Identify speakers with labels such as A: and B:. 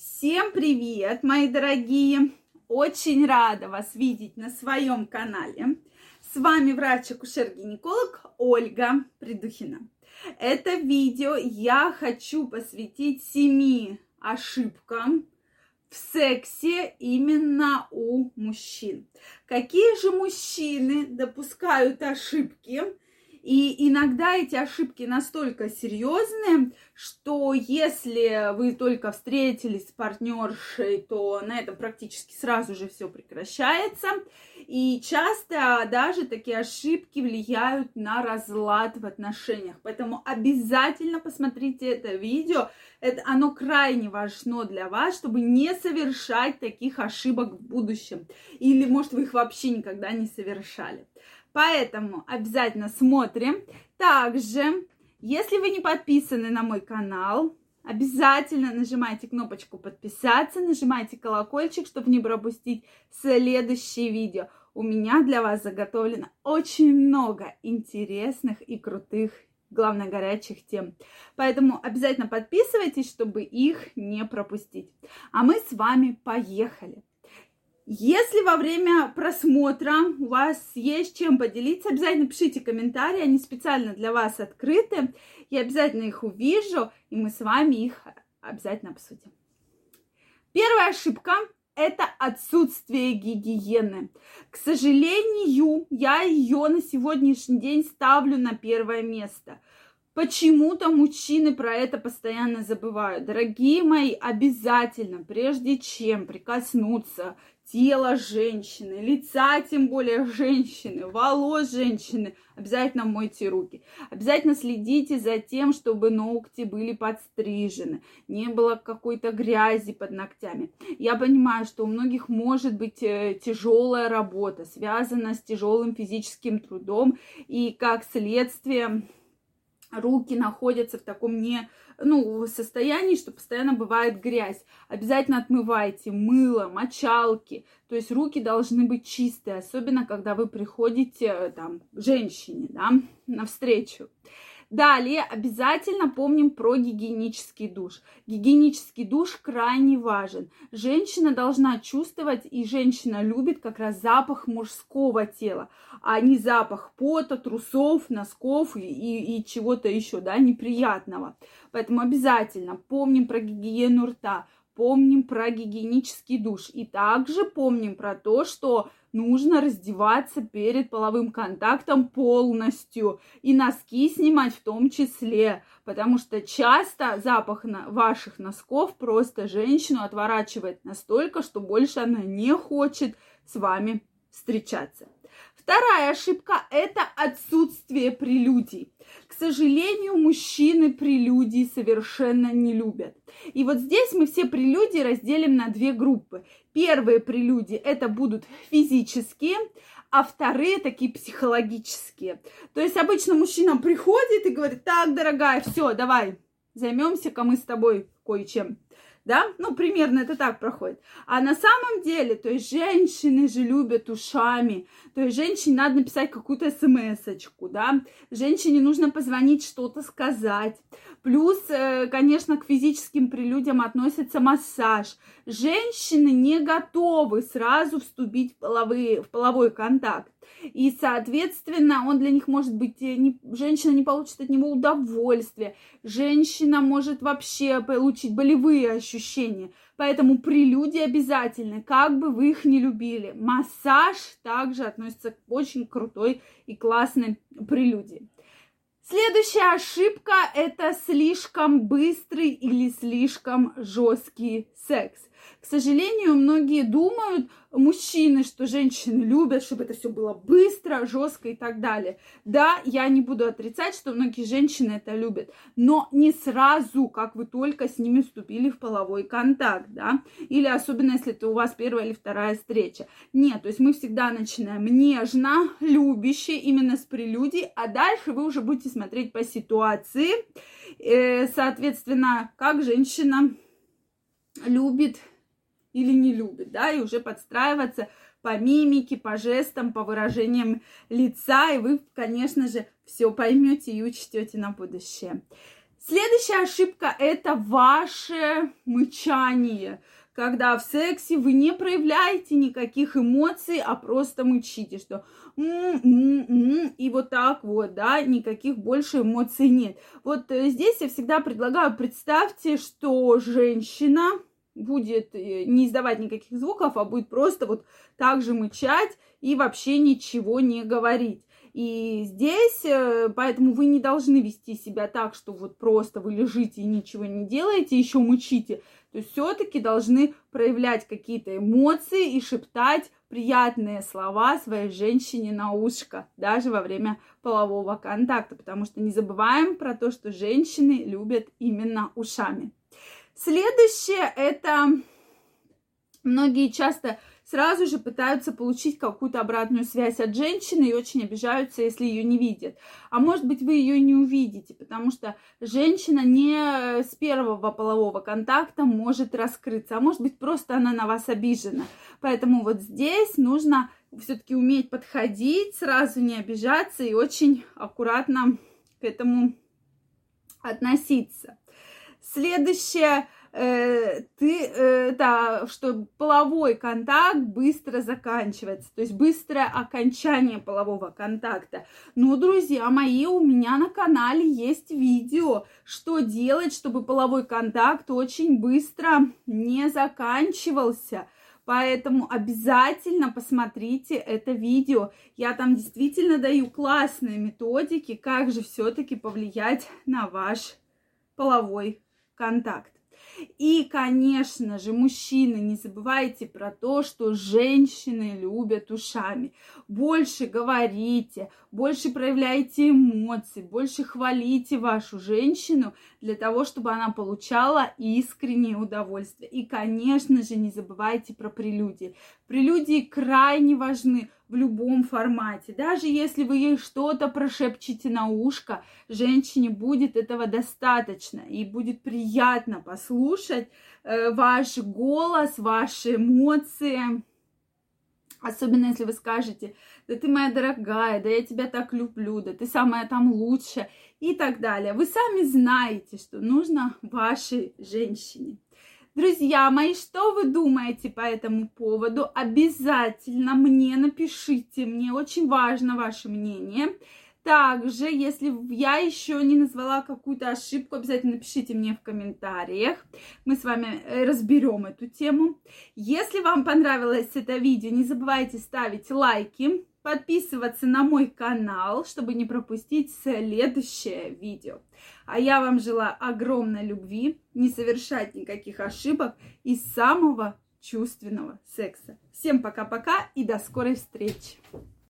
A: Всем привет, мои дорогие! Очень рада вас видеть на своем канале. С вами врач-акушер-гинеколог Ольга Придухина. Это видео я хочу посвятить семи ошибкам в сексе именно у мужчин. Какие же мужчины допускают ошибки? И иногда эти ошибки настолько серьезные, что если вы только встретились с партнершей, то на этом практически сразу же все прекращается. И часто даже такие ошибки влияют на разлад в отношениях. Поэтому обязательно посмотрите это видео. Это, оно крайне важно для вас, чтобы не совершать таких ошибок в будущем. Или, может, вы их вообще никогда не совершали. Поэтому обязательно смотрим. Также, если вы не подписаны на мой канал, обязательно нажимайте кнопочку подписаться, нажимайте колокольчик, чтобы не пропустить следующие видео. У меня для вас заготовлено очень много интересных и крутых главное, горячих тем. Поэтому обязательно подписывайтесь, чтобы их не пропустить. А мы с вами поехали. Если во время просмотра у вас есть чем поделиться, обязательно пишите комментарии, они специально для вас открыты. Я обязательно их увижу, и мы с вами их обязательно обсудим. Первая ошибка – это отсутствие гигиены. К сожалению, я ее на сегодняшний день ставлю на первое место – Почему-то мужчины про это постоянно забывают. Дорогие мои, обязательно, прежде чем прикоснуться тела женщины, лица тем более женщины, волос женщины, обязательно мойте руки. Обязательно следите за тем, чтобы ногти были подстрижены, не было какой-то грязи под ногтями. Я понимаю, что у многих может быть э, тяжелая работа, связанная с тяжелым физическим трудом, и как следствие руки находятся в таком не ну, состоянии, что постоянно бывает грязь. Обязательно отмывайте мыло, мочалки. То есть руки должны быть чистые, особенно когда вы приходите э, там, женщине, да, навстречу. Далее обязательно помним про гигиенический душ. Гигиенический душ крайне важен. Женщина должна чувствовать, и женщина любит как раз запах мужского тела, а не запах пота, трусов, носков и, и, и чего-то еще, да, неприятного. Поэтому обязательно помним про гигиену рта, помним про гигиенический душ. И также помним про то, что нужно раздеваться перед половым контактом полностью. И носки снимать в том числе. Потому что часто запах на ваших носков просто женщину отворачивает настолько, что больше она не хочет с вами встречаться. Вторая ошибка – это отсутствие прелюдий. К сожалению, мужчины прелюдии совершенно не любят. И вот здесь мы все прелюдии разделим на две группы. Первые прелюдии – это будут физические, а вторые такие психологические. То есть обычно мужчина приходит и говорит, так, дорогая, все, давай, займемся-ка мы с тобой кое-чем да, ну, примерно это так проходит. А на самом деле, то есть женщины же любят ушами, то есть женщине надо написать какую-то смс-очку, да, женщине нужно позвонить, что-то сказать. Плюс, э, конечно, к физическим прелюдиям относится массаж. Женщины не готовы сразу вступить в, половые, в половой контакт. И, соответственно, он для них может быть, э, не, женщина не получит от него удовольствия, женщина может вообще получить болевые ощущения. Поэтому прелюдии обязательны, как бы вы их не любили. Массаж также относится к очень крутой и классной прелюдии. Следующая ошибка – это слишком быстрый или слишком жесткий секс. К сожалению, многие думают, мужчины, что женщины любят, чтобы это все было быстро, жестко и так далее. Да, я не буду отрицать, что многие женщины это любят, но не сразу, как вы только с ними вступили в половой контакт, да, или особенно если это у вас первая или вторая встреча. Нет, то есть мы всегда начинаем нежно, любяще, именно с прелюдий, а дальше вы уже будете смотреть по ситуации, э, соответственно, как женщина любит или не любит, да, и уже подстраиваться по мимике, по жестам, по выражениям лица, и вы, конечно же, все поймете и учтете на будущее. Следующая ошибка – это ваше мычание когда в сексе вы не проявляете никаких эмоций, а просто мычите, что м-м-м, и вот так вот, да, никаких больше эмоций нет. Вот э, здесь я всегда предлагаю, представьте, что женщина будет э, не издавать никаких звуков, а будет просто вот так же мычать и вообще ничего не говорить. И здесь, э, поэтому вы не должны вести себя так, что вот просто вы лежите и ничего не делаете, еще мучите. То есть все-таки должны проявлять какие-то эмоции и шептать приятные слова своей женщине на ушко, даже во время полового контакта, потому что не забываем про то, что женщины любят именно ушами. Следующее это многие часто сразу же пытаются получить какую-то обратную связь от женщины и очень обижаются, если ее не видят. А может быть, вы ее не увидите, потому что женщина не с первого полового контакта может раскрыться, а может быть, просто она на вас обижена. Поэтому вот здесь нужно все-таки уметь подходить, сразу не обижаться и очень аккуратно к этому относиться. Следующее э, ты, э, что половой контакт быстро заканчивается, то есть быстрое окончание полового контакта. Ну, друзья мои, у меня на канале есть видео, что делать, чтобы половой контакт очень быстро не заканчивался. Поэтому обязательно посмотрите это видео. Я там действительно даю классные методики, как же все-таки повлиять на ваш половой контакт. И, конечно же, мужчины, не забывайте про то, что женщины любят ушами. Больше говорите, больше проявляйте эмоции, больше хвалите вашу женщину для того, чтобы она получала искреннее удовольствие. И, конечно же, не забывайте про прелюдии. Прелюдии крайне важны в любом формате. Даже если вы ей что-то прошепчете на ушко, женщине будет этого достаточно. И будет приятно послушать э, ваш голос, ваши эмоции. Особенно если вы скажете, да ты моя дорогая, да я тебя так люблю, да ты самая там лучшая и так далее. Вы сами знаете, что нужно вашей женщине. Друзья мои, что вы думаете по этому поводу? Обязательно мне напишите, мне очень важно ваше мнение. Также, если я еще не назвала какую-то ошибку, обязательно напишите мне в комментариях. Мы с вами э, разберем эту тему. Если вам понравилось это видео, не забывайте ставить лайки, подписываться на мой канал, чтобы не пропустить следующее видео. А я вам желаю огромной любви, не совершать никаких ошибок и самого чувственного секса. Всем пока-пока и до скорой встречи!